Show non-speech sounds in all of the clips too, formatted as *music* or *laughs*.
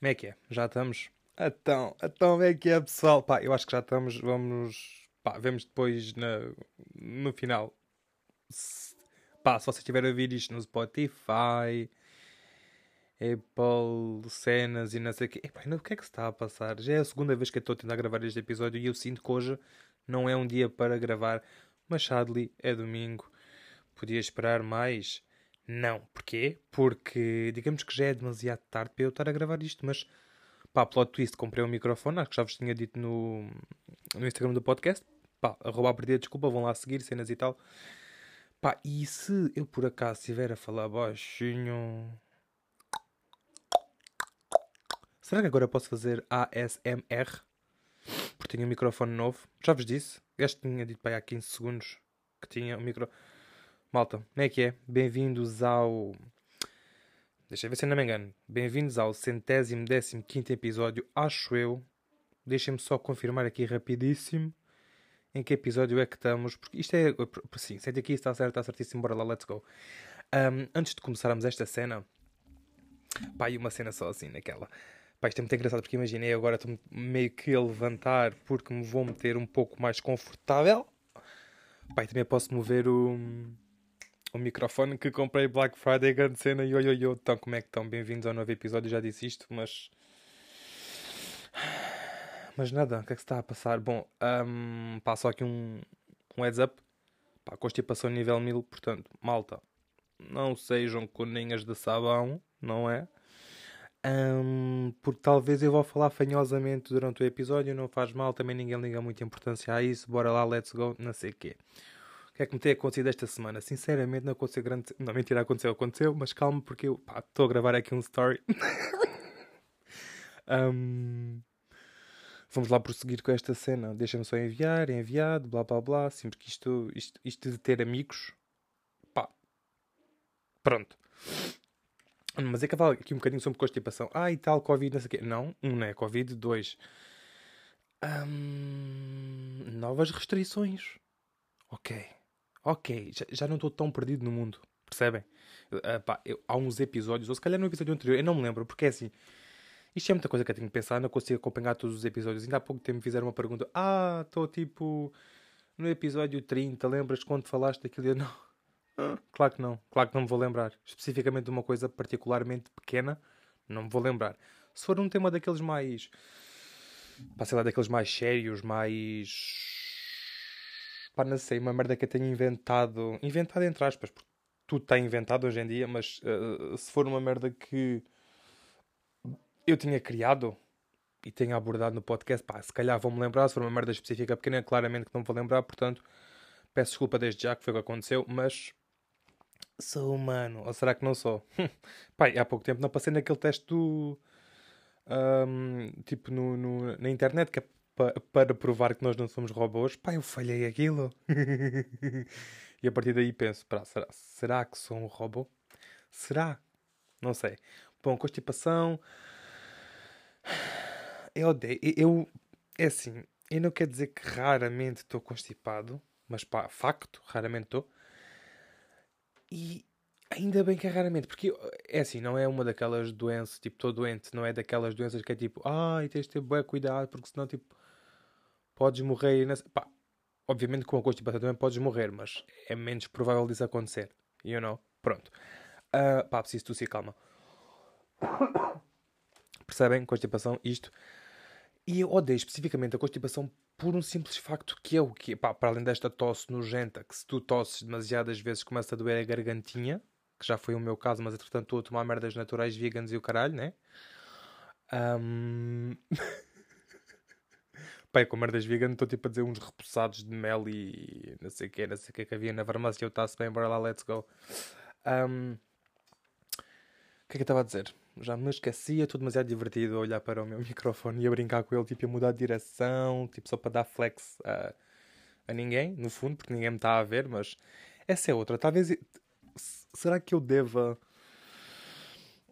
Como é que é? Já estamos? Então, então como é que é, pessoal? Pá, eu acho que já estamos. Vamos. Pá, vemos depois na, no final. Se, pá, se vocês estiverem a ouvir isto no Spotify, Apple, cenas e não sei o quê. Epá, o que é que se está a passar? Já é a segunda vez que estou a tentar gravar este episódio e eu sinto que hoje não é um dia para gravar. Mas sadly, é domingo. Podia esperar mais. Não. Porquê? Porque digamos que já é demasiado tarde para eu estar a gravar isto, mas pá, plot twist, comprei um microfone, acho que já vos tinha dito no, no Instagram do podcast. Pá, arroba a partida, desculpa, vão lá seguir, cenas e tal. Pá, e se eu por acaso estiver a falar baixinho... Será que agora posso fazer ASMR? Porque tenho um microfone novo. Já vos disse. Este tinha dito para aí há 15 segundos que tinha um microfone. Malta, como é que é? Bem-vindos ao. Deixa eu ver se ainda me engano. Bem-vindos ao centésimo décimo quinto episódio, acho eu. Deixem-me só confirmar aqui rapidíssimo em que episódio é que estamos. Porque isto é. Sim, sente aqui, está certo, está certíssimo. Bora lá, let's go. Um, antes de começarmos esta cena. Pá, e uma cena só assim, naquela. Pá, isto é muito engraçado porque imaginei agora estou meio que a levantar porque me vou meter um pouco mais confortável. Pá, e também posso mover o o microfone que comprei Black Friday, grande cena, yo, yo, yo. Então, como é que estão? Bem-vindos ao novo episódio, já disse isto, mas... Mas nada, o que é que se está a passar? Bom, um, só aqui um, um heads up. Pá, constipação nível 1000, portanto, malta, não sejam coninhas de sabão, não é? Um, porque talvez eu vou falar fanhosamente durante o episódio, não faz mal, também ninguém liga muita importância a isso, bora lá, let's go, não sei o quê que é que me tem acontecido esta semana? Sinceramente, não aconteceu grande. Não, mentira, aconteceu, aconteceu, mas calma, porque eu estou a gravar aqui um story. *laughs* um, vamos lá prosseguir com esta cena. Deixa-me só enviar, enviado, blá blá blá. Sempre que isto, isto, isto de ter amigos, pá, pronto. Mas é que eu falo aqui um bocadinho sobre constipação. Ah, e tal, Covid, não sei o quê. Não, um não é Covid, dois. Um, novas restrições. Ok ok, já, já não estou tão perdido no mundo. Percebem? Uh, pá, eu, há uns episódios, ou se calhar no episódio anterior, eu não me lembro, porque é assim. Isto é muita coisa que eu tenho que pensar, não consigo acompanhar todos os episódios. Ainda há pouco tempo me fizeram uma pergunta: Ah, estou tipo no episódio 30, lembras quando falaste daquilo? Eu não. Claro que não, claro que não me vou lembrar. Especificamente de uma coisa particularmente pequena, não me vou lembrar. Se for um tema daqueles mais. Pá, sei lá, daqueles mais sérios, mais pá, não sei, uma merda que eu tenho inventado, inventado entre aspas, porque tudo está inventado hoje em dia, mas uh, se for uma merda que eu tinha criado e tenha abordado no podcast, pá, se calhar vou-me lembrar, se for uma merda específica pequena, claramente que não vou lembrar, portanto, peço desculpa desde já que foi o que aconteceu, mas sou humano, ou será que não sou? *laughs* Pai, há pouco tempo não passei naquele teste do. Um, tipo no, no, na internet que é pa para provar que nós não somos robôs, pá, eu falhei aquilo. *laughs* e a partir daí penso, será, será que sou um robô? Será? Não sei. Bom, constipação. Eu odeio. Eu. É assim. Eu não quero dizer que raramente estou constipado, mas pá, facto, raramente estou. E ainda bem que é raramente, porque é assim, não é uma daquelas doenças, tipo, estou doente, não é daquelas doenças que é tipo, ai, tens de ter bem cuidado, porque senão, tipo, podes morrer. Nessa... Pá, obviamente com a constipação também podes morrer, mas é menos provável disso acontecer. You know? Pronto. Uh, pá, preciso tossir, calma. *coughs* Percebem? Constipação, isto. E eu odeio especificamente a constipação por um simples facto que é o que, pá, para além desta tosse nojenta, que se tu tosses demasiadas vezes começa a doer a gargantinha, que já foi o meu caso, mas entretanto estou a tomar merdas naturais veganas e o caralho, né? Um... *laughs* Pai, com merdas vegan, estou tipo a dizer uns repousados de mel e não sei o que, não sei o que que havia na farmácia. Eu está-se bem, bora lá, let's go. Um, o que é que eu estava a dizer? Já me esquecia, estou demasiado divertido a olhar para o meu *laughs* microfone e a brincar com ele, tipo, a mudar de direção, tipo, só para dar flex a, a ninguém, no fundo, porque ninguém me está a ver, mas essa é outra. Talvez. Será que eu deva.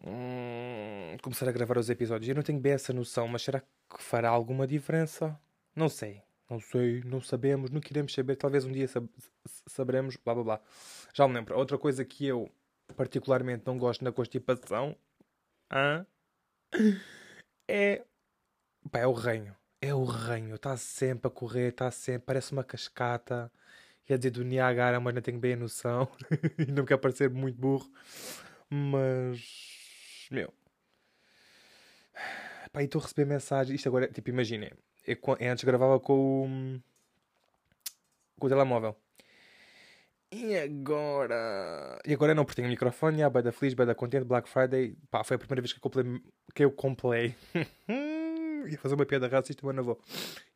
Hum, começar a gravar os episódios? Eu não tenho bem essa noção, mas será que fará alguma diferença? Não sei. Não sei, não sabemos, não queremos saber. Talvez um dia sab saberemos, blá blá blá. Já me lembro. Outra coisa que eu particularmente não gosto na constipação *coughs* é. Pá, é o reino. É o reino. Está sempre a correr, está sempre. Parece uma cascata. Quer dizer, do Niagara, mas não tenho bem a noção. *laughs* e não quero parecer muito burro. Mas. Meu. Pá, e estou a receber mensagem. Isto agora, tipo, imaginem. Eu, antes gravava com o. com o telemóvel. E agora? E agora não, porque tenho microfone, yeah, da feliz, da contente, Black Friday. Pá, foi a primeira vez que eu comprei. Que eu comprei. *laughs* Ia fazer uma piada racista, mas não vou.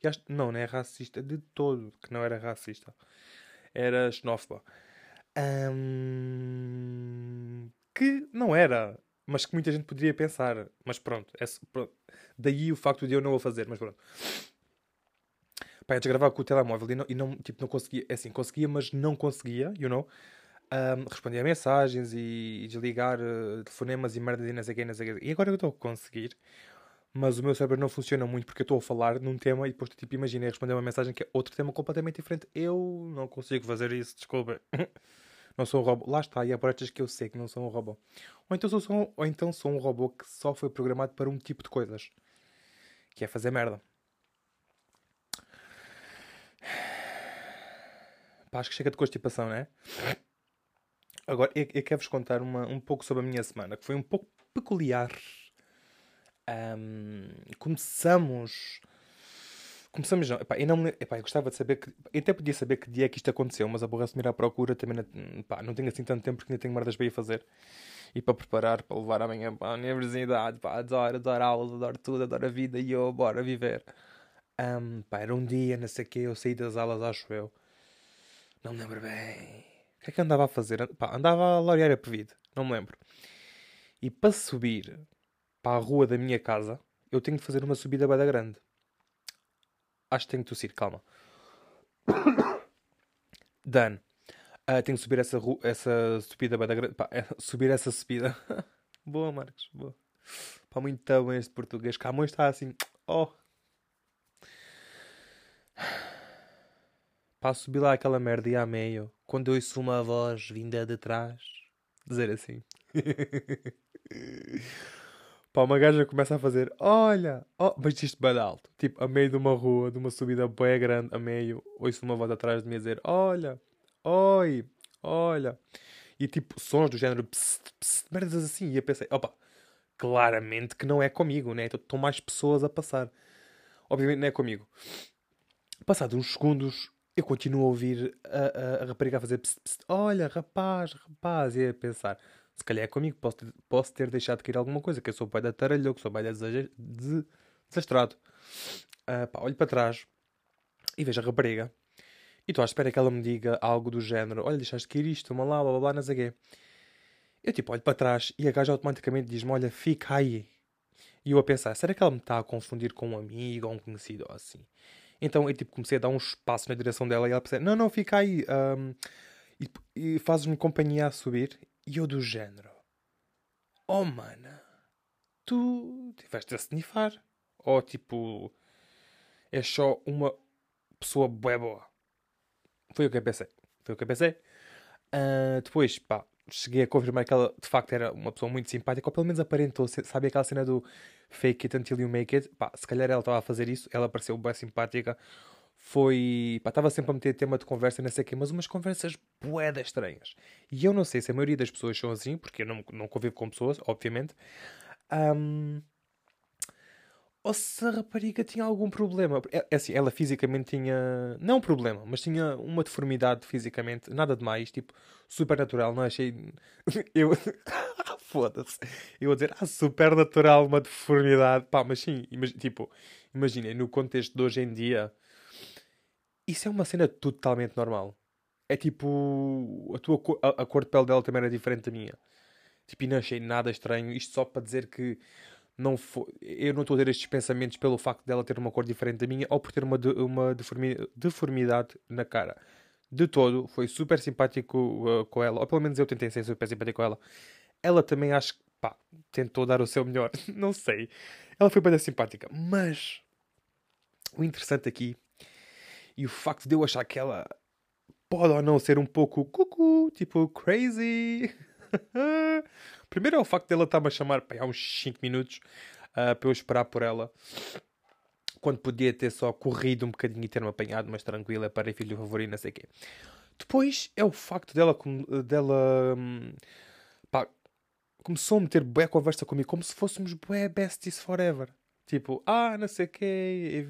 Acho... Não, não é racista de todo, que não era racista era xenófoba. Um, que não era, mas que muita gente poderia pensar. Mas pronto, é, pronto. daí o facto de eu não o fazer, mas pronto. Pá, gravava com o telemóvel e não, e não, tipo, não conseguia, é assim, conseguia, mas não conseguia, you know, um, responder a mensagens e, e desligar uh, telefonemas e merdas e não sei o. E agora eu estou a conseguir mas o meu cérebro não funciona muito porque eu estou a falar num tema e depois, tipo, imaginei responder uma mensagem que é outro tema completamente diferente. Eu não consigo fazer isso, desculpa. *laughs* não sou um robô. Lá está, e há partes que eu sei que não sou um robô. Ou então sou, ou então sou um robô que só foi programado para um tipo de coisas. Que é fazer merda. Pá, acho que chega de constipação, não é? Agora, eu, eu quero-vos contar uma, um pouco sobre a minha semana, que foi um pouco peculiar um, começamos. Começamos não. Epá, eu, não epá, eu gostava de saber que. Eu até podia saber que dia é que isto aconteceu, mas aborrece-me ir à procura. Também não, epá, não tenho assim tanto tempo porque ainda tenho merdas para ir fazer. E para preparar, para levar amanhã para a universidade. Pá, adoro, adoro aulas, adoro tudo, adoro a vida e eu, bora viver. Um, era um dia, não sei o quê, eu saí das aulas, acho eu. Não me lembro bem. O que é que andava a fazer? Andava a laurear a pedido, não me lembro. E para subir para a rua da minha casa, eu tenho de fazer uma subida bada grande. Acho que tenho que tossir, calma. *coughs* Dan, uh, tenho que subir essa, essa subida. Pá, subir essa subida. *laughs* boa, Marcos, boa. Pá, muito bem este português. Camões está assim. Oh. Para subir lá aquela merda e a meio, quando eu ouço uma voz vinda de trás, dizer assim. *laughs* Pá, uma gaja começa a fazer, olha, oh, mas isto bem alto. Tipo, a meio de uma rua, de uma subida bem grande, a meio, ouço uma voz atrás de mim a dizer, olha, oi, olha. E tipo, sons do género, psst, psst, merdas assim. E eu pensei, opa, claramente que não é comigo, né? Então, estão mais pessoas a passar. Obviamente não é comigo. Passados uns segundos, eu continuo a ouvir a, a, a rapariga a fazer, psst, psst, olha, rapaz, rapaz. E a pensar, se calhar é comigo, posso ter, posso ter deixado de cair alguma coisa, que eu sou o pai da taralhou, que sou o pai da de, desastrado. Uh, pá, olho para trás e vejo a rapariga e estou à espera que ela me diga algo do género: Olha, deixaste de cair isto, toma lá, blá blá blá, não sei quê. Eu tipo, olho para trás e a gaja automaticamente diz-me: Olha, fica aí. E eu a pensar: será que ela me está a confundir com um amigo ou um conhecido ou assim? Então eu tipo, comecei a dar um espaço na direção dela e ela pensou: Não, não, fica aí. Um, e, e fazes-me companhia a subir. E eu do género. Oh, mana. Tu tiveste a snifar. Ou tipo. É só uma pessoa bué boa. Foi o que eu pensei. Foi o que eu pensei. Uh, depois, pá, cheguei a confirmar que ela de facto era uma pessoa muito simpática, ou pelo menos aparentou, sabe aquela cena do fake it until you make it? Pá, se calhar ela estava a fazer isso, ela pareceu bem simpática, foi. Estava sempre a meter tema de conversa, não sei o quê, mas umas conversas boedas estranhas. E eu não sei se a maioria das pessoas são assim, porque eu não, não convivo com pessoas, obviamente. Um, ou se a rapariga tinha algum problema. É, é assim, ela fisicamente tinha. Não um problema, mas tinha uma deformidade fisicamente, nada demais, tipo, super natural. Não achei. *laughs* Eu. *laughs* Foda-se. Eu vou dizer, ah, super natural, uma deformidade. Pá, mas sim, imag... tipo, imaginem, no contexto de hoje em dia isso é uma cena totalmente normal. É tipo. A, tua, a, a cor de pele dela também era diferente da minha. Tipo, e não achei nada estranho. Isto só para dizer que não eu não estou a ter estes pensamentos pelo facto dela ter uma cor diferente da minha ou por ter uma, de, uma deformidade na cara. De todo, foi super simpático uh, com ela, ou pelo menos eu tentei ser super simpático com ela. Ela também acho que, pá, tentou dar o seu melhor, *laughs* não sei. Ela foi bem simpática, mas o interessante aqui e o facto de eu achar que ela pode ou não ser um pouco cucu, tipo crazy. *laughs* Primeiro é o facto dela estar-me a chamar pá, há uns 5 minutos uh, para eu esperar por ela. Quando podia ter só corrido um bocadinho e ter-me apanhado, mas tranquila, para filho favorito, não sei o quê. Depois é o facto dela, dela hum, pá, começou a meter boa conversa comigo, como se fôssemos bué besties forever. Tipo, ah, não sei o quê,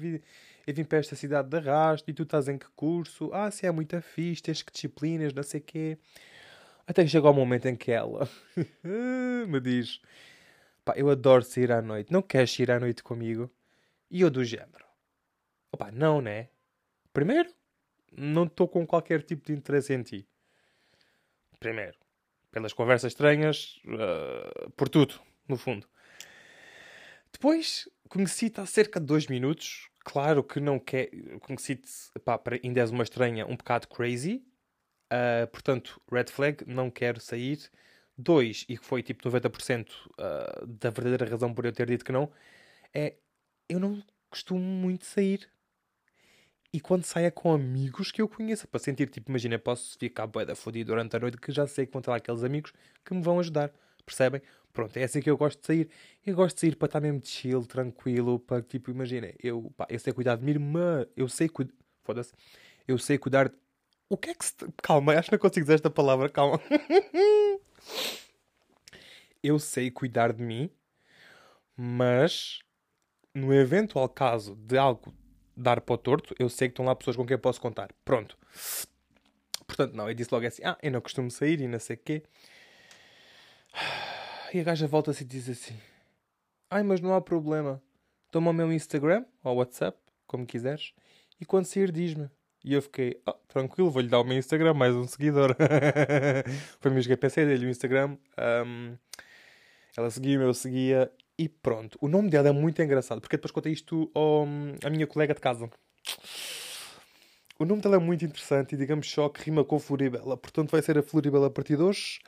eu vim, para esta cidade de arrasto e tu estás em que curso? Ah, se é muito fixe, tens que disciplinas, não sei quê. Até que chegou o momento em que ela *laughs* me diz: pá, eu adoro sair à noite, não queres sair à noite comigo? E eu do género: opá, não, né? Primeiro, não estou com qualquer tipo de interesse em ti. Primeiro, pelas conversas estranhas, uh, por tudo, no fundo. Depois, conheci-te há cerca de dois minutos. Claro que não quer. Conheci-te, ainda és uma estranha, um bocado crazy. Uh, portanto, red flag, não quero sair. Dois, e que foi tipo 90% uh, da verdadeira razão por eu ter dito que não, é eu não costumo muito sair. E quando saia com amigos que eu conheça, para sentir, tipo, imagina, posso ficar boeda fodido durante a noite que já sei que vão ter lá aqueles amigos que me vão ajudar. Percebem? Pronto, é assim que eu gosto de sair. Eu gosto de sair para estar mesmo chill, tranquilo, para tipo, imagina, eu, pá, eu sei cuidar de minha irmã, eu sei cuidar. Foda-se. Eu sei cuidar de o que é que se. Calma, acho que não consigo dizer esta palavra, calma. *laughs* eu sei cuidar de mim, mas no eventual caso de algo dar para o torto, eu sei que estão lá pessoas com quem eu posso contar. Pronto. Portanto, não, eu disse logo assim: ah, eu não costumo sair e não sei o quê. E a gaja volta-se e diz assim: ai, mas não há problema. Toma o meu Instagram ou WhatsApp, como quiseres, e quando sair diz-me. E eu fiquei, oh, tranquilo, vou-lhe dar o meu Instagram, mais um seguidor. *laughs* Foi mesmo que eu pensei, dei-lhe o Instagram. Um, ela seguia-me, eu seguia e pronto. O nome dela é muito engraçado, porque depois contei isto ao, à minha colega de casa. O nome dela é muito interessante e digamos só que rima com Floribela. Portanto, vai ser a Floribela a partir de hoje.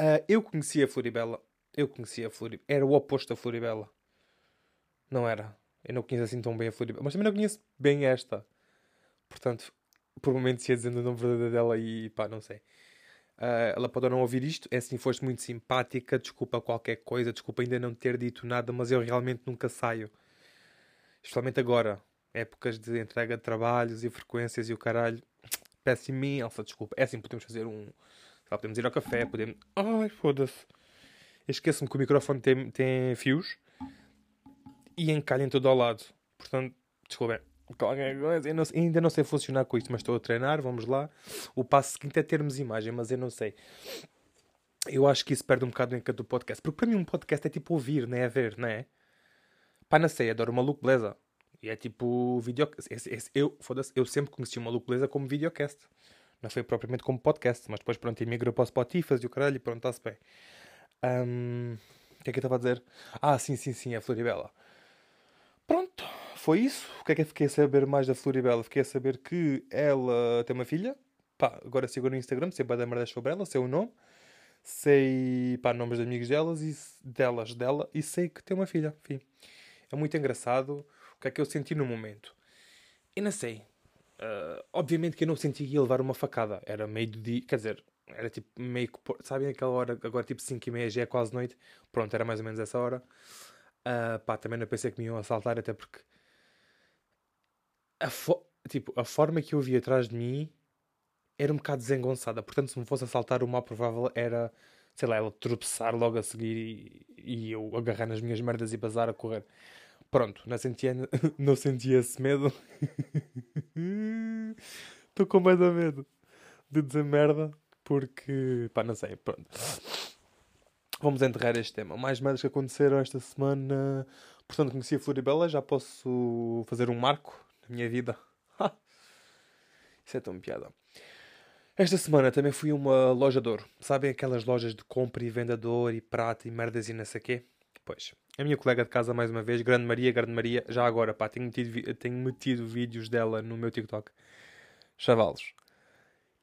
Uh, eu conhecia a Floribela. Eu conhecia a Floribela. Era o oposto da Floribela. Não era. Eu não conheço assim tão bem a Floribela. Mas também não conheço bem esta. Portanto, por momentos ia dizendo o nome verdadeiro dela e pá, não sei. Uh, ela pode não ouvir isto. É assim, foste muito simpática. Desculpa qualquer coisa. Desculpa ainda não ter dito nada, mas eu realmente nunca saio. Especialmente agora. Épocas de entrega de trabalhos e frequências e o caralho. Peço imensa desculpa. É assim, podemos fazer um. Podemos ir ao café, podemos. Ai, foda-se. Esqueço-me que o microfone tem, tem fios e encalha em todo ao lado. Portanto, desculpem qualquer coisa. Não, ainda não sei funcionar com isto, mas estou a treinar. Vamos lá. O passo seguinte é termos imagem, mas eu não sei. Eu acho que isso perde um bocado o encanto do podcast. Porque para mim um podcast é tipo ouvir, não é ver, não é? Pá, não sei, adoro o Maluco Beleza. E é tipo vídeo. Eu, foda-se, eu sempre conheci o Maluco Beleza como videocast. Não foi propriamente como podcast, mas depois pronto, emigrou para o Spotify e o caralho pronto, está-se bem. Um, o que é que eu estava a dizer? Ah, sim, sim, sim, a Floribela. Pronto, foi isso. O que é que eu fiquei a saber mais da Floribela? Fiquei a saber que ela tem uma filha. Pá, agora sigo no Instagram, sei dar merdas sobre ela, sei o nome. Sei, pá, nomes de amigos delas e delas, dela, e sei que tem uma filha. Enfim, é muito engraçado o que é que eu senti no momento. E não sei. Uh, obviamente que eu não senti que ia levar uma facada. Era meio de quer dizer, era tipo meio que. Sabem aquela hora, agora tipo 5 e meia já é quase noite. Pronto, era mais ou menos essa hora. Uh, pá, também não pensei que me iam assaltar, até porque a, tipo, a forma que eu vi atrás de mim era um bocado desengonçada. Portanto, se me fosse assaltar, o mais provável era, sei lá, ela tropeçar logo a seguir e, e eu agarrar nas minhas merdas e bazar a correr. Pronto, não sentia, *laughs* não sentia esse medo. *laughs* Estou com mais a medo de dizer merda porque, pá, não sei, pronto. Vamos enterrar este tema. Mais merdas que aconteceram esta semana. Portanto, conheci a Floribela, já posso fazer um marco na minha vida. *laughs* Isso é tão piada. Esta semana também fui uma loja de ouro. Sabem aquelas lojas de compra e vendedor e prata e merdas e não sei quê? Pois. A minha colega de casa, mais uma vez, Grande Maria, Grande Maria, já agora, pá, tenho metido, tenho metido vídeos dela no meu TikTok. Chavalos.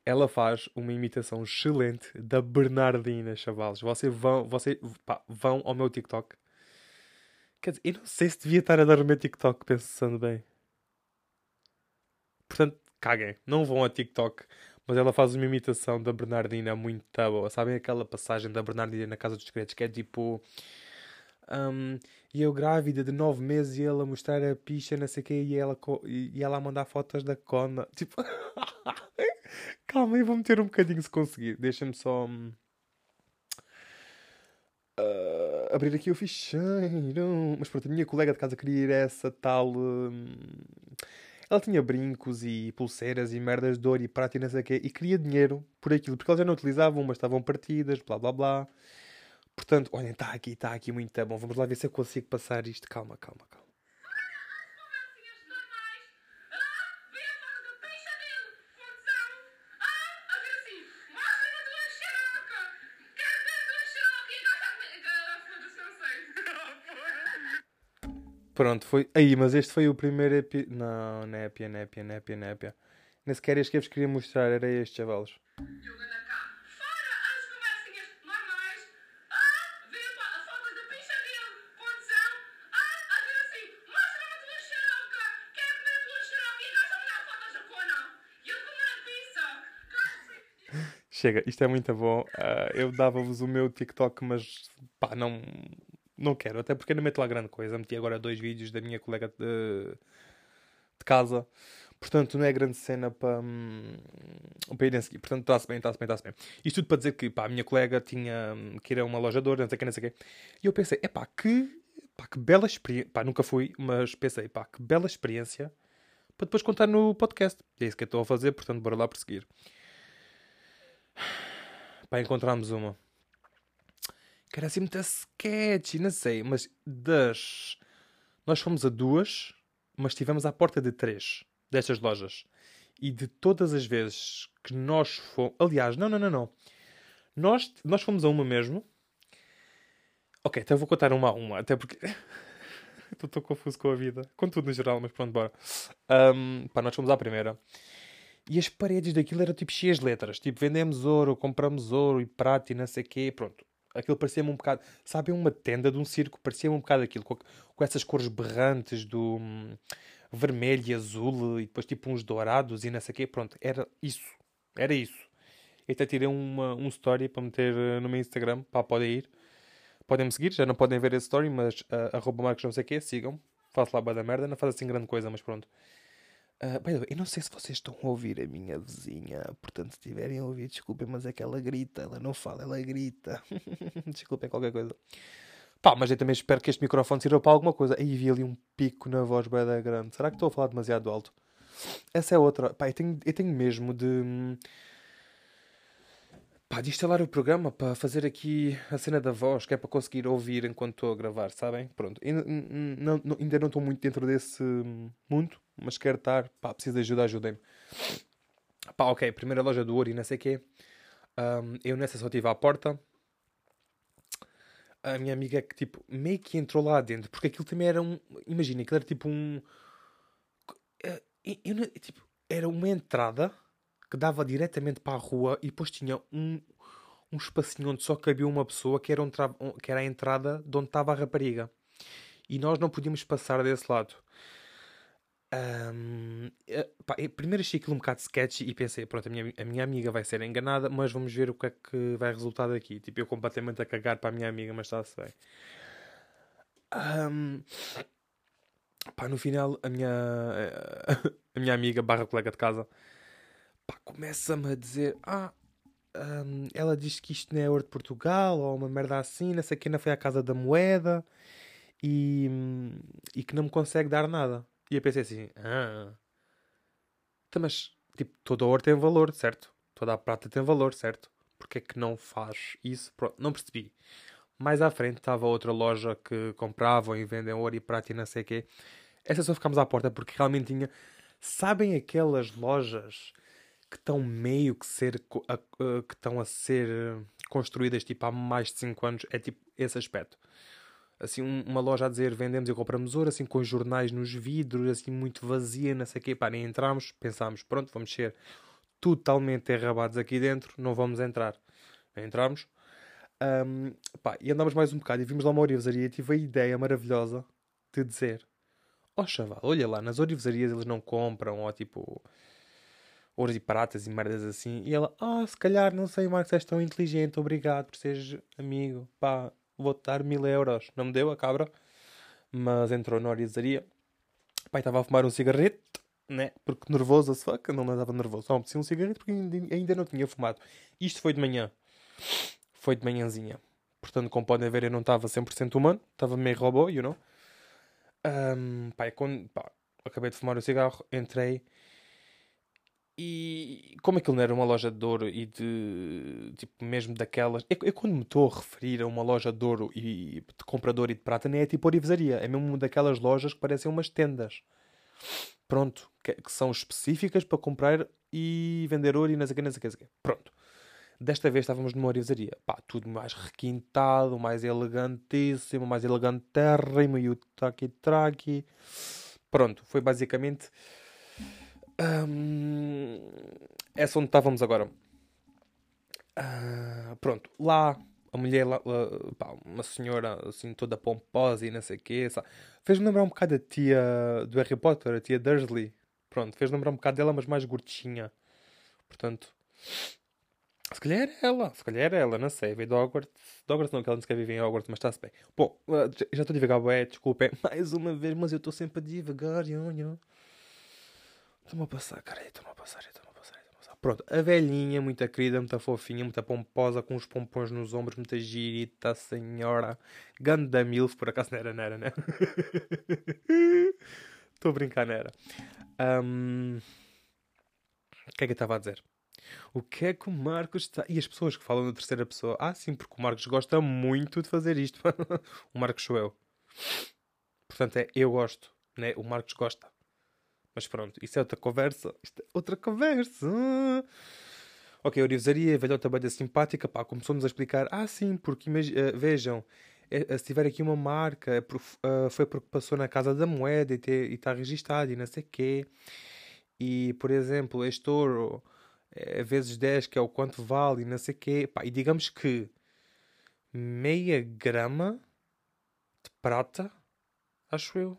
Ela faz uma imitação excelente da Bernardina, chavalos. Vocês vão, vocês, pá, vão ao meu TikTok. Quer dizer, eu não sei se devia estar a dar o meu TikTok pensando bem. Portanto, caguem. Não vão a TikTok. Mas ela faz uma imitação da Bernardina muito boa. Sabem aquela passagem da Bernardina na Casa dos Segredos que é tipo. Um, e eu grávida de 9 meses e ele a mostrar a picha, não sei o quê, e ela, e ela a mandar fotos da cona. *laughs* Tipo, calma aí, vou meter um bocadinho se conseguir. Deixa-me só uh, abrir aqui o ficheiro. Mas pronto, a minha colega de casa queria ir a essa tal. Um, ela tinha brincos e pulseiras e merdas de ouro e prata e não sei o quê, e queria dinheiro por aquilo, porque elas já não utilizavam, mas estavam partidas, blá blá blá. Portanto, olhem, está aqui, está aqui muito bom. Vamos lá ver se eu consigo passar isto. Calma, calma, calma. Pronto, foi. Aí, mas este foi o primeiro epi... Não, népia, népia, népia, népia. Nem sequer este que eu vos queria mostrar, era este, chavalos. *laughs* Chega, isto é muito bom. Uh, eu dava-vos o meu TikTok, mas pá, não, não quero. Até porque não meto lá grande coisa. Meti agora dois vídeos da minha colega de, de casa. Portanto, não é grande cena para, um, para irem seguir. Portanto, está-se bem, está-se bem, está-se bem. Isto tudo para dizer que pá, a minha colega tinha hum, que ir a uma loja de ouro, não sei o que, não sei o que. E eu pensei, é pá, que, pá, que bela experiência. Nunca fui, mas pensei, pá, que bela experiência para depois contar no podcast. É isso que eu estou a fazer, portanto, bora lá perseguir. Pá, encontramos uma. Que era assim muito sketchy, não sei, mas das. Nós fomos a duas, mas estivemos à porta de três destas lojas. E de todas as vezes que nós fomos. Aliás, não, não, não, não. Nós, nós fomos a uma mesmo. Ok, então vou contar uma a uma, até porque. *laughs* Estou confuso com a vida. Com tudo no geral, mas pronto, bora. Um, pá, nós fomos à primeira. E as paredes daquilo eram tipo cheias de letras. Tipo, vendemos ouro, compramos ouro e prata e não sei o quê. Pronto. Aquilo parecia-me um bocado... Sabem uma tenda de um circo? Parecia-me um bocado aquilo. Com, com essas cores berrantes do hum, vermelho e azul. E depois tipo uns dourados e não sei o quê. Pronto. Era isso. Era isso. Eu até tirei uma, um story para meter uh, no meu Instagram. Pá, podem ir. Podem me seguir. Já não podem ver esse story, mas uh, arroba marcos não sei o quê. Sigam. Faço lá da merda. Não faz assim grande coisa, mas pronto. Uh, by the way, eu não sei se vocês estão a ouvir a minha vizinha, portanto, se estiverem a ouvir, desculpem, mas é que ela grita, ela não fala, ela grita. *laughs* desculpem qualquer coisa. Pá, mas eu também espero que este microfone sirva para alguma coisa. Aí vi ali um pico na voz bem da grande. Será que estou a falar demasiado alto? Essa é outra. Pá, eu tenho, eu tenho mesmo de hum, pá, de instalar o programa para fazer aqui a cena da voz, que é para conseguir ouvir enquanto estou a gravar, sabem? Pronto, ainda não, não, ainda não estou muito dentro desse mundo, mas quero estar, pá, preciso de ajuda, ajudem-me. Pá, ok, primeira loja do ouro e não sei o quê. Um, eu nessa só estive à porta. A minha amiga que, tipo, meio que entrou lá dentro, porque aquilo também era um... Imagina, aquilo era tipo um... Eu, eu, tipo, era uma entrada que dava diretamente para a rua e depois tinha um, um espacinho onde só cabia uma pessoa que era, um que era a entrada de onde estava a rapariga. E nós não podíamos passar desse lado. Um, eh, pá, primeiro achei aquilo um bocado sketchy e pensei, pronto, a minha, a minha amiga vai ser enganada, mas vamos ver o que é que vai resultar daqui. Tipo, eu completamente a cagar para a minha amiga, mas está-se bem. Um, pá, no final, a minha, *laughs* a minha amiga barra colega de casa começa-me a dizer: Ah, um, ela diz que isto não é ouro de Portugal, ou uma merda assim, não sei que ainda foi à casa da moeda e, e que não me consegue dar nada. E eu pensei assim: Ah, então, mas tipo, todo ouro tem valor, certo? Toda a prata tem valor, certo? Porque é que não faz isso? Pronto, não percebi. Mais à frente estava outra loja que compravam e vendem ouro e prata e não sei o quê. Essa só ficámos à porta porque realmente tinha. Sabem aquelas lojas que estão meio que ser a, que estão a ser eh, construídas tipo há mais de 5 anos é tipo esse aspecto assim um, uma loja a dizer vendemos e compramos ouro assim com os jornais nos vidros assim muito vazia não sei o quê. Pá, nem entramos pensámos pronto vamos ser totalmente errabados aqui dentro não vamos entrar entramos. Um, pá, e andamos mais um bocado e vimos lá uma orivesaria e tive a ideia maravilhosa de dizer ó oh, chaval, olha lá, nas orivesarias eles não compram, ou tipo, ouros e pratas e merdas assim. E ela, ah, se calhar, não sei, Marcos, és tão inteligente, obrigado por seres amigo, pá, vou-te dar mil euros. Não me deu a cabra, mas entrou na orizaria. Pai estava a fumar um cigarrete, né? Porque nervoso as fuck, não andava nervoso. Não, preciso um cigarrete porque ainda não tinha fumado. Isto foi de manhã. Foi de manhãzinha. Portanto, como podem ver, eu não estava 100% humano. Estava meio robô, you know? Um, pai, quando pá, acabei de fumar o cigarro, entrei e como aquilo não era uma loja de ouro e de tipo mesmo daquelas. Eu, eu quando me estou a referir a uma loja de ouro e de comprador e de prata, nem é tipo orivesaria, é mesmo daquelas lojas que parecem umas tendas. Pronto, que, que são específicas para comprar e vender ouro e não sei o que, que. Pronto. Desta vez estávamos numa orivesaria. Pá, tudo mais requintado, mais elegantíssimo, mais elegantérrimo e o traqui-traqui. Pronto, foi basicamente um, essa onde estávamos agora. Uh, pronto, lá a mulher, lá, pá, uma senhora assim toda pomposa e não sei o quê, fez-me lembrar um bocado a tia do Harry Potter, a tia Dursley. Pronto, fez-me lembrar um bocado dela, mas mais gordinha. Portanto, se calhar era ela, se calhar era ela, não sei. Veio de Hogwarts. De Hogwarts não, que ela não se quer viver em Hogwarts, mas está-se bem. Bom, já estou devagar, ué, desculpem. *laughs* Mais uma vez, mas eu estou sempre a devagar, nhonho. Estou-me a passar, cara, estou-me a passar, estou-me a passar, estou-me a passar. Pronto, a velhinha, muita querida, muita fofinha, muita pomposa, com os pompons nos ombros, muita girita, senhora. Ganda milf, por acaso não era, não era, né? *laughs* Estou a brincar, não era. Um... O que é que eu estava a dizer? O que é que o Marcos está. E as pessoas que falam na terceira pessoa. Ah, sim, porque o Marcos gosta muito de fazer isto. *laughs* o Marcos sou eu. Portanto, é eu gosto, né? O Marcos gosta. Mas pronto, isso é outra conversa. Isto é outra conversa. Ok, orivesaria, velhota bem simpática, pá, começou-nos a explicar. Ah, sim, porque uh, vejam, é, se tiver aqui uma marca, é por, uh, foi porque passou na casa da moeda e está registado e não sei quê. E, por exemplo, este ouro é vezes 10, que é o quanto vale e não sei quê. Pá, e digamos que meia grama de prata, acho eu.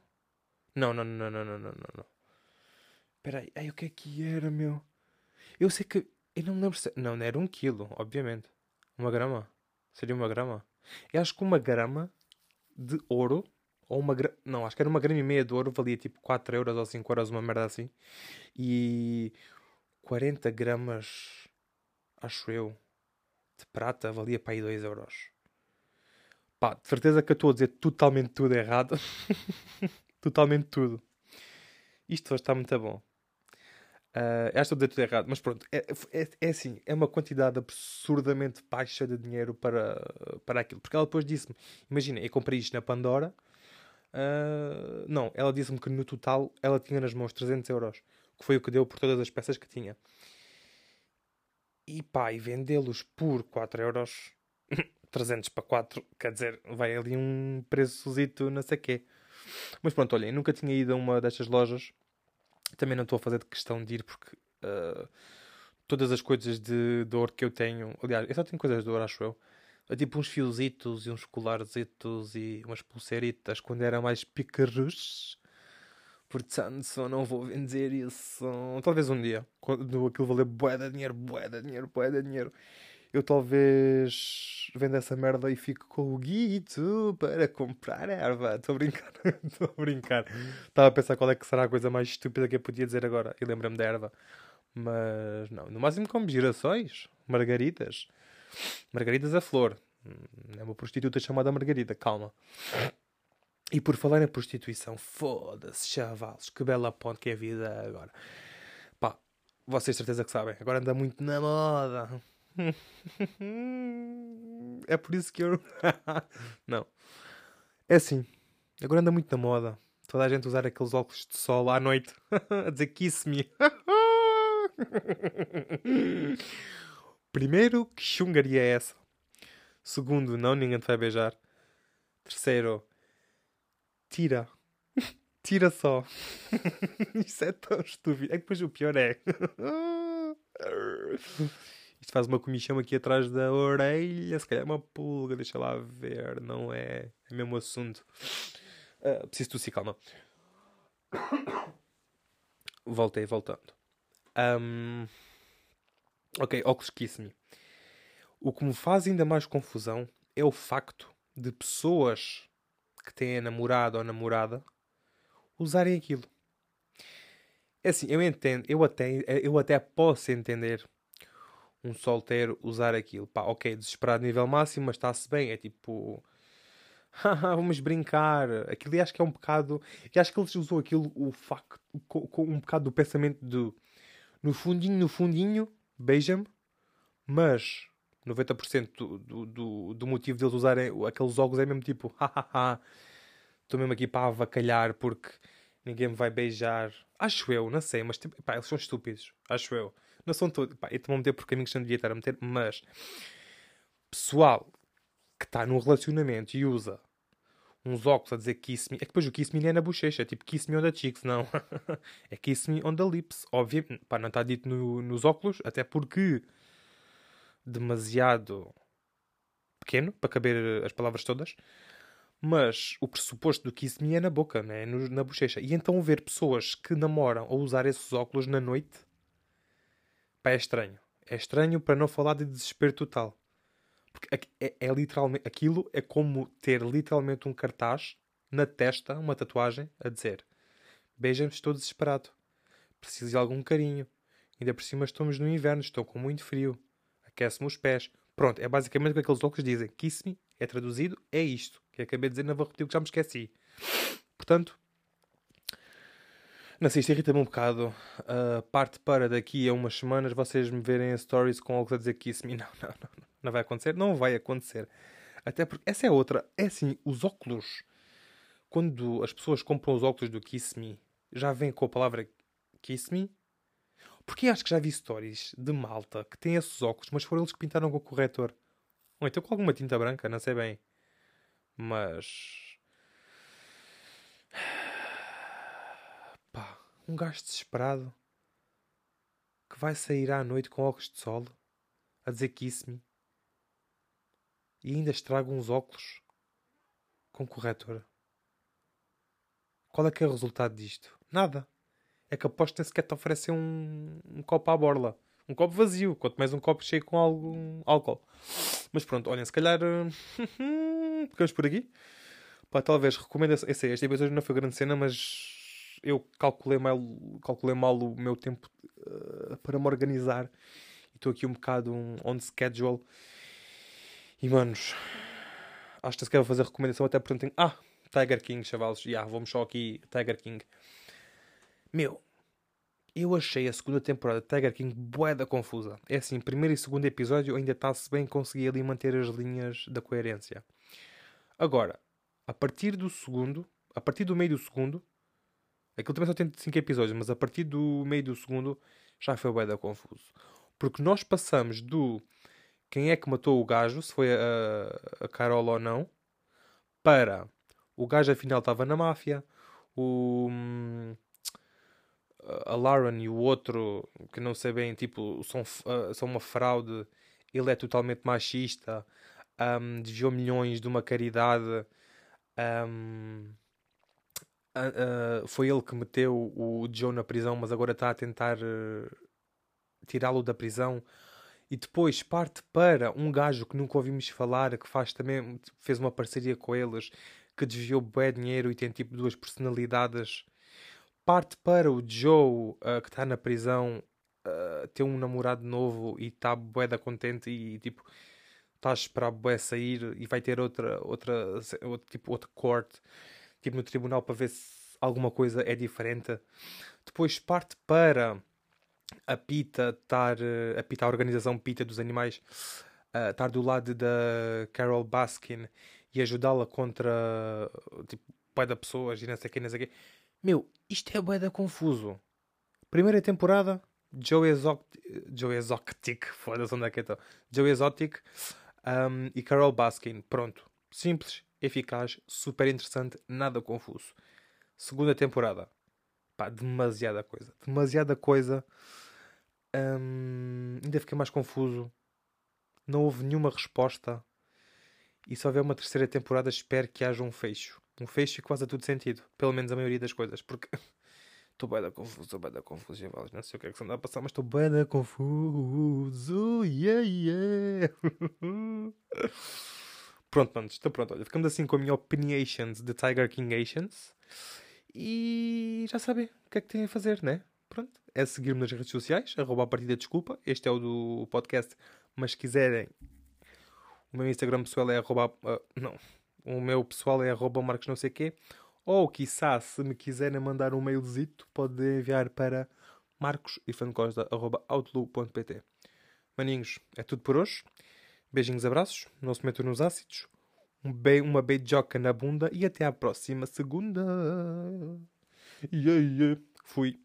Não, não, não, não, não, não, não. não. Espera aí, ai, o que é que era, meu? Eu sei que. Eu não me lembro se. Não, não era um quilo, obviamente. Uma grama. Seria uma grama. Eu acho que uma grama de ouro. Ou uma gra... Não, acho que era uma grama e meia de ouro. Valia tipo 4 euros ou 5 euros, uma merda assim. E. 40 gramas. Acho eu. De prata valia para aí 2 euros. Pá, de certeza que eu estou a dizer totalmente tudo errado. *laughs* totalmente tudo. Isto hoje está muito bom. Uh, acho que tudo errado, mas pronto, é, é, é, assim, é uma quantidade absurdamente baixa de dinheiro para, para aquilo. Porque ela depois disse-me, imagina, eu comprei isto na Pandora, uh, não, ela disse-me que no total ela tinha nas mãos 300 euros, que foi o que deu por todas as peças que tinha. E pá, e vendê-los por 4 euros, *coughs* 300 para 4, quer dizer, vai ali um preçozito, não sei quê. Mas pronto, olhem, nunca tinha ido a uma destas lojas também não estou a fazer questão de ir porque uh, todas as coisas de, ouro que eu tenho, aliás, eu só tenho coisas de ouro, acho eu. É tipo uns fiositos e uns colarzitos e umas pulseiritas quando era mais picarus. Portanto, só não vou vender isso. Talvez um dia, quando aquilo valer bué de dinheiro, bué de dinheiro, bué de dinheiro eu talvez venda essa merda e fico com o guito para comprar erva. Estou a brincar, *laughs* estou a brincar. Estava a pensar qual é que será a coisa mais estúpida que eu podia dizer agora. E lembra-me da erva. Mas não, no máximo como girassóis, margaridas. Margaridas a flor. É uma prostituta chamada Margarida, calma. E por falar em prostituição, foda-se, chavalos, que bela ponte que é a vida agora. Pá, vocês certeza que sabem, agora anda muito na moda. *laughs* é por isso que eu. *laughs* não. É assim. Agora anda muito na moda. Toda a gente usar aqueles óculos de sol à noite. *laughs* a dizer kiss me. Primeiro, que chungaria é essa? Segundo, não, ninguém te vai beijar. Terceiro, tira. tira só. Isso é tão estúpido. É que depois o pior é. Isto faz uma comichão aqui atrás da orelha. Se calhar é uma pulga, deixa lá ver. Não é. É mesmo assunto. Uh, preciso tossir, calma. Voltei, voltando. Um... Ok, óculos Kiss Me. O que me faz ainda mais confusão é o facto de pessoas que têm namorado ou namorada usarem aquilo. É assim, eu entendo, eu até, eu até posso entender um solteiro usar aquilo. Pá, ok, desesperado nível máximo, mas está-se bem. É tipo, *laughs* vamos brincar. Aquilo acho que é um bocado. E acho que ele usou aquilo, o facto, com, um bocado do pensamento do no fundinho, no fundinho, beija-me, mas 90% do, do, do, do motivo deles usarem aqueles óculos é mesmo tipo, hahaha, estou mesmo aqui para avacalhar porque ninguém me vai beijar. Acho eu, não sei, mas tipo, pá, eles são estúpidos, acho eu. Não são todos, pá, eu estou a meter por caminhos que não devia estar a meter, mas pessoal que está num relacionamento e usa uns óculos a dizer kiss me. É que depois o kiss me não é na bochecha, é tipo kiss me on the cheeks, não. *laughs* é kiss me on the lips. Obviamente, pá, não está dito no, nos óculos, até porque demasiado pequeno para caber as palavras todas. Mas o pressuposto do kiss me é na boca, né? Na bochecha. E então ver pessoas que namoram ou usar esses óculos na noite, pá, é estranho. É estranho para não falar de desespero total. Porque é, é, literalmente. Aquilo é como ter literalmente um cartaz na testa, uma tatuagem, a dizer: Beija-me, estou desesperado. Preciso de algum carinho. Ainda por cima estamos no inverno, estou com muito frio. Aquece-me os pés. Pronto, é basicamente o que aqueles óculos dizem. Kiss me é traduzido, é isto. Que acabei de dizer, não vou repetir o que já me esqueci. Portanto, não sei, isto irrita-me um bocado. Uh, parte para daqui a umas semanas vocês me verem em stories com algo a dizer Kiss me. Não, *laughs* não, não, não. Não vai acontecer? Não vai acontecer. Até porque essa é outra. É assim, os óculos. Quando as pessoas compram os óculos do Kiss Me, já vem com a palavra Kiss Me. Porque acho que já vi stories de malta que tem esses óculos, mas foram eles que pintaram com o corretor. Ou então com alguma tinta branca, não sei bem. Mas. Pá, um gajo desesperado que vai sair à noite com óculos de sol a dizer Kiss Me e ainda estraga uns óculos com corretor. Qual é que é o resultado disto? Nada. É que aposto nem sequer te oferecem um, um copo à borla. Um copo vazio, quanto mais um copo cheio com algo, álcool. Mas pronto, olhem, se calhar *laughs* ficamos por aqui. Pá, talvez recomendo esse, este episódio não foi grande cena, mas eu calculei mal, calculei mal o meu tempo uh, para me organizar estou aqui um bocado um on schedule e manos, acho que se quer fazer recomendação até porque tenho. Ah, Tiger King, chavalos. Já, yeah, vamos só aqui, Tiger King. Meu, eu achei a segunda temporada de Tiger King boeda confusa. É assim, primeiro e segundo episódio ainda está-se bem conseguir ali manter as linhas da coerência. Agora, a partir do segundo, a partir do meio do segundo, aquilo também só tem 5 episódios, mas a partir do meio do segundo já foi boeda confuso. Porque nós passamos do quem é que matou o gajo, se foi a, a Carol ou não, para o gajo afinal estava na máfia, o, a Lauren e o outro, que não sei bem, tipo, são, uh, são uma fraude, ele é totalmente machista, um, desviou milhões de uma caridade. Um, uh, foi ele que meteu o Joe na prisão, mas agora está a tentar uh, tirá-lo da prisão e depois parte para um gajo que nunca ouvimos falar, que faz também, fez uma parceria com eles, que desviou bem dinheiro e tem tipo duas personalidades. Parte para o Joe, uh, que está na prisão, uh, ter um namorado novo e está bué da contente e tipo está a bué sair e vai ter outra, outra, outro, tipo, outra corte, tipo no tribunal para ver se alguma coisa é diferente. Depois parte para a PITA estar, a PITA, a organização PITA dos animais, estar do lado da Carol Baskin e ajudá-la contra tipo, bué da pessoas e não sei o que, não sei o que. Meu, isto é bué da confuso. Primeira temporada, Joe Exotic, Joe Exotic, foda-se onde é que estou. Joe Exotic um, e Carol Baskin. Pronto. Simples, eficaz, super interessante, nada confuso. Segunda temporada. Pá, demasiada coisa. Demasiada coisa. Hum, ainda fiquei mais confuso. Não houve nenhuma resposta. E se houver uma terceira temporada, espero que haja um fecho. Um fecho e quase a tudo sentido. Pelo menos a maioria das coisas. Porque *laughs* estou bem da confuso, estou bem da confuso. Não sei o que é que se anda a passar, mas estou bem da confuso. Yeah, yeah. *laughs* Pronto, manos, então pronto, olha, ficamos assim com a minha opiniations de Tiger King Asians. E já sabem o que é que têm a fazer, né? Pronto, é seguir-me nas redes sociais, arroba a partida desculpa. Este é o do podcast, mas se quiserem, o meu Instagram pessoal é arroba, uh, não, o meu pessoal é arroba marcos não sei quê. Ou, quiçá, se me quiserem mandar um mailzito, podem enviar para marcosifancosta.outlook.pt Maninhos, é tudo por hoje. Beijinhos, abraços. Não se metam nos ácidos. Um be uma beijoca na bunda e até à próxima segunda. Yeah, yeah. Fui.